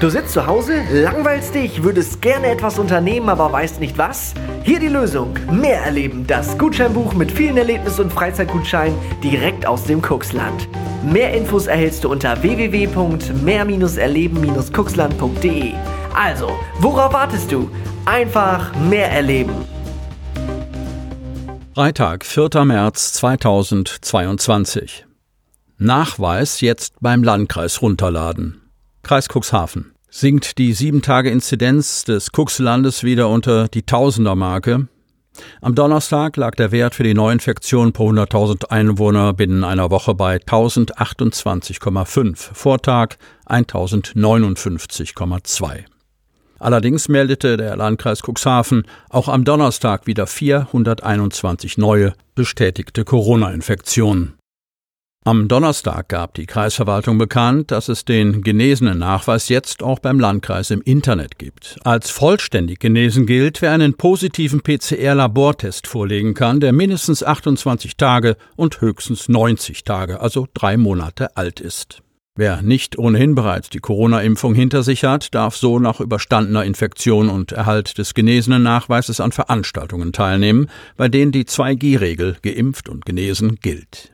Du sitzt zu Hause, langweilst dich, würdest gerne etwas unternehmen, aber weißt nicht was? Hier die Lösung. Mehr erleben. Das Gutscheinbuch mit vielen Erlebnis- und Freizeitgutscheinen direkt aus dem Kuxland. Mehr Infos erhältst du unter www.mehr-erleben-kuxland.de. Also, worauf wartest du? Einfach mehr erleben. Freitag, 4. März 2022. Nachweis jetzt beim Landkreis runterladen. Kreis Cuxhaven. Sinkt die 7-Tage-Inzidenz des Cuxlandes wieder unter die Tausender-Marke? Am Donnerstag lag der Wert für die Neuinfektion pro 100.000 Einwohner binnen einer Woche bei 1028,5, Vortag 1059,2. Allerdings meldete der Landkreis Cuxhaven auch am Donnerstag wieder 421 neue bestätigte Corona-Infektionen. Am Donnerstag gab die Kreisverwaltung bekannt, dass es den genesenen Nachweis jetzt auch beim Landkreis im Internet gibt. Als vollständig genesen gilt, wer einen positiven PCR-Labortest vorlegen kann, der mindestens 28 Tage und höchstens 90 Tage, also drei Monate alt ist. Wer nicht ohnehin bereits die Corona-Impfung hinter sich hat, darf so nach überstandener Infektion und Erhalt des genesenen Nachweises an Veranstaltungen teilnehmen, bei denen die 2G-Regel geimpft und genesen gilt.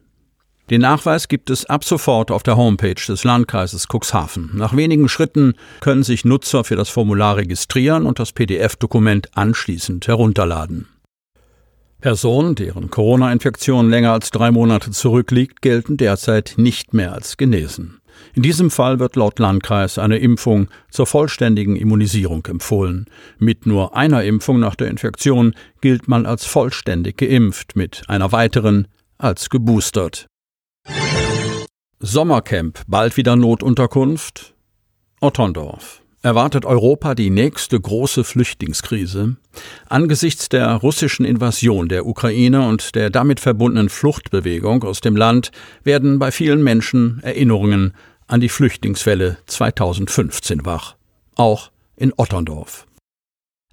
Den Nachweis gibt es ab sofort auf der Homepage des Landkreises Cuxhaven. Nach wenigen Schritten können sich Nutzer für das Formular registrieren und das PDF-Dokument anschließend herunterladen. Personen, deren Corona-Infektion länger als drei Monate zurückliegt, gelten derzeit nicht mehr als genesen. In diesem Fall wird laut Landkreis eine Impfung zur vollständigen Immunisierung empfohlen. Mit nur einer Impfung nach der Infektion gilt man als vollständig geimpft, mit einer weiteren als geboostert. Sommercamp, bald wieder Notunterkunft? Otterndorf. Erwartet Europa die nächste große Flüchtlingskrise? Angesichts der russischen Invasion der Ukraine und der damit verbundenen Fluchtbewegung aus dem Land werden bei vielen Menschen Erinnerungen an die Flüchtlingswelle 2015 wach. Auch in Otterndorf.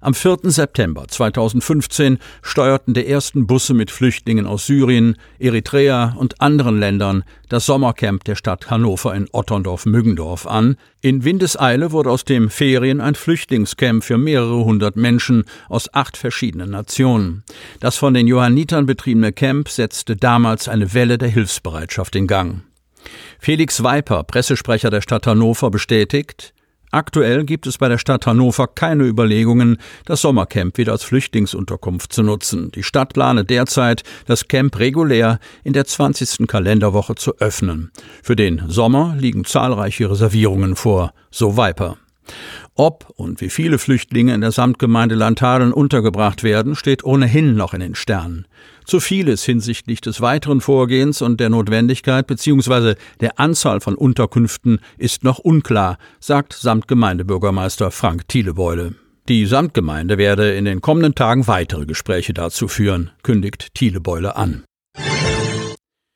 Am 4. September 2015 steuerten die ersten Busse mit Flüchtlingen aus Syrien, Eritrea und anderen Ländern das Sommercamp der Stadt Hannover in Otterndorf-Müggendorf an. In Windeseile wurde aus dem Ferien ein Flüchtlingscamp für mehrere hundert Menschen aus acht verschiedenen Nationen. Das von den Johannitern betriebene Camp setzte damals eine Welle der Hilfsbereitschaft in Gang. Felix Weiper, Pressesprecher der Stadt Hannover, bestätigt, Aktuell gibt es bei der Stadt Hannover keine Überlegungen, das Sommercamp wieder als Flüchtlingsunterkunft zu nutzen. Die Stadt plane derzeit, das Camp regulär in der 20. Kalenderwoche zu öffnen. Für den Sommer liegen zahlreiche Reservierungen vor, so Viper. Ob und wie viele Flüchtlinge in der Samtgemeinde Landhadeln untergebracht werden, steht ohnehin noch in den Sternen. Zu vieles hinsichtlich des weiteren Vorgehens und der Notwendigkeit bzw. der Anzahl von Unterkünften ist noch unklar, sagt Samtgemeindebürgermeister Frank Thielebeule. Die Samtgemeinde werde in den kommenden Tagen weitere Gespräche dazu führen, kündigt Thielebeule an.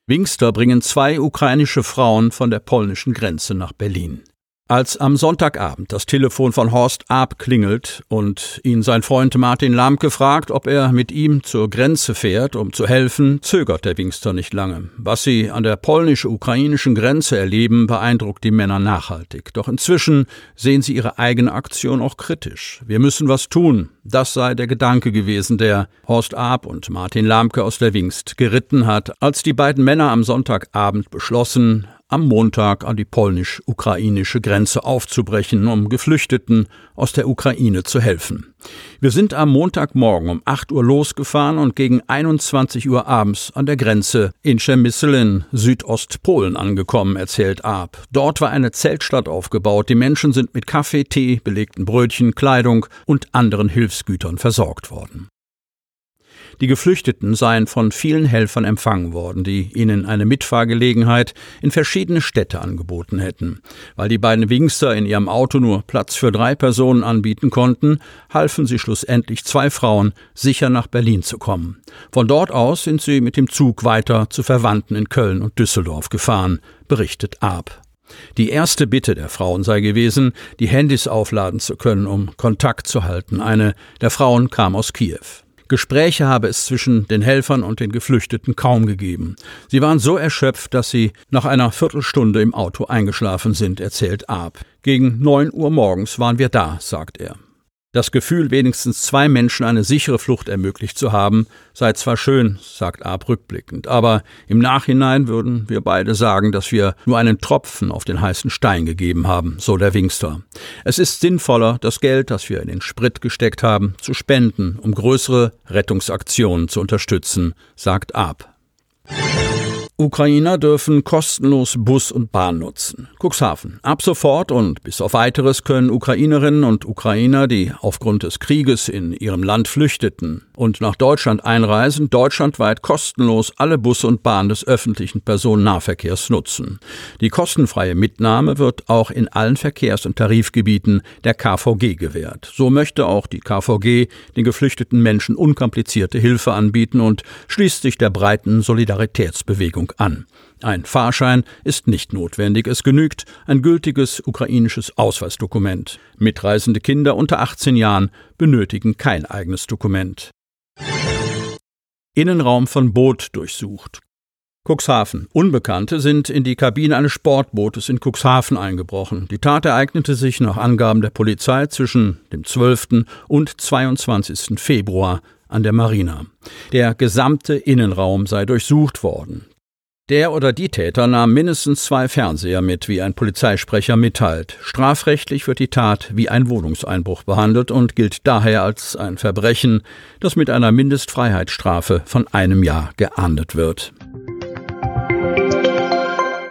Wingster bringen zwei ukrainische Frauen von der polnischen Grenze nach Berlin. Als am Sonntagabend das Telefon von Horst Ab klingelt und ihn sein Freund Martin Lamke fragt, ob er mit ihm zur Grenze fährt, um zu helfen, zögert der Wingster nicht lange. Was sie an der polnisch-ukrainischen Grenze erleben, beeindruckt die Männer nachhaltig. Doch inzwischen sehen sie ihre eigene Aktion auch kritisch. Wir müssen was tun. Das sei der Gedanke gewesen, der Horst Ab und Martin Lamke aus der Wingst geritten hat, als die beiden Männer am Sonntagabend beschlossen, am Montag an die polnisch-ukrainische Grenze aufzubrechen, um Geflüchteten aus der Ukraine zu helfen. Wir sind am Montagmorgen um 8 Uhr losgefahren und gegen 21 Uhr abends an der Grenze in Przemysl Südostpolen angekommen, erzählt Ab. Dort war eine Zeltstadt aufgebaut. Die Menschen sind mit Kaffee, Tee, belegten Brötchen, Kleidung und anderen Hilfsgütern versorgt worden. Die Geflüchteten seien von vielen Helfern empfangen worden, die ihnen eine Mitfahrgelegenheit in verschiedene Städte angeboten hätten. Weil die beiden Wingster in ihrem Auto nur Platz für drei Personen anbieten konnten, halfen sie schlussendlich zwei Frauen, sicher nach Berlin zu kommen. Von dort aus sind sie mit dem Zug weiter zu Verwandten in Köln und Düsseldorf gefahren, berichtet Ab. Die erste Bitte der Frauen sei gewesen, die Handys aufladen zu können, um Kontakt zu halten. Eine der Frauen kam aus Kiew. Gespräche habe es zwischen den Helfern und den Geflüchteten kaum gegeben. Sie waren so erschöpft, dass sie nach einer Viertelstunde im Auto eingeschlafen sind, erzählt Ab. Gegen neun Uhr morgens waren wir da, sagt er. Das Gefühl, wenigstens zwei Menschen eine sichere Flucht ermöglicht zu haben, sei zwar schön, sagt Ab rückblickend, aber im Nachhinein würden wir beide sagen, dass wir nur einen Tropfen auf den heißen Stein gegeben haben, so der Wingster. Es ist sinnvoller, das Geld, das wir in den Sprit gesteckt haben, zu spenden, um größere Rettungsaktionen zu unterstützen, sagt Ab. Ukrainer dürfen kostenlos Bus und Bahn nutzen. Cuxhaven. Ab sofort und bis auf weiteres können Ukrainerinnen und Ukrainer, die aufgrund des Krieges in ihrem Land flüchteten und nach Deutschland einreisen, deutschlandweit kostenlos alle Busse und Bahnen des öffentlichen Personennahverkehrs nutzen. Die kostenfreie Mitnahme wird auch in allen Verkehrs- und Tarifgebieten der KVG gewährt. So möchte auch die KVG den geflüchteten Menschen unkomplizierte Hilfe anbieten und schließt sich der breiten Solidaritätsbewegung Fahndung an. Ein Fahrschein ist nicht notwendig, es genügt ein gültiges ukrainisches Ausweisdokument. Mitreisende Kinder unter 18 Jahren benötigen kein eigenes Dokument. Innenraum von Boot durchsucht. Cuxhaven. Unbekannte sind in die Kabine eines Sportbootes in Cuxhaven eingebrochen. Die Tat ereignete sich nach Angaben der Polizei zwischen dem 12. und 22. Februar an der Marina. Der gesamte Innenraum sei durchsucht worden. Der oder die Täter nahm mindestens zwei Fernseher mit, wie ein Polizeisprecher mitteilt. Strafrechtlich wird die Tat wie ein Wohnungseinbruch behandelt und gilt daher als ein Verbrechen, das mit einer Mindestfreiheitsstrafe von einem Jahr geahndet wird.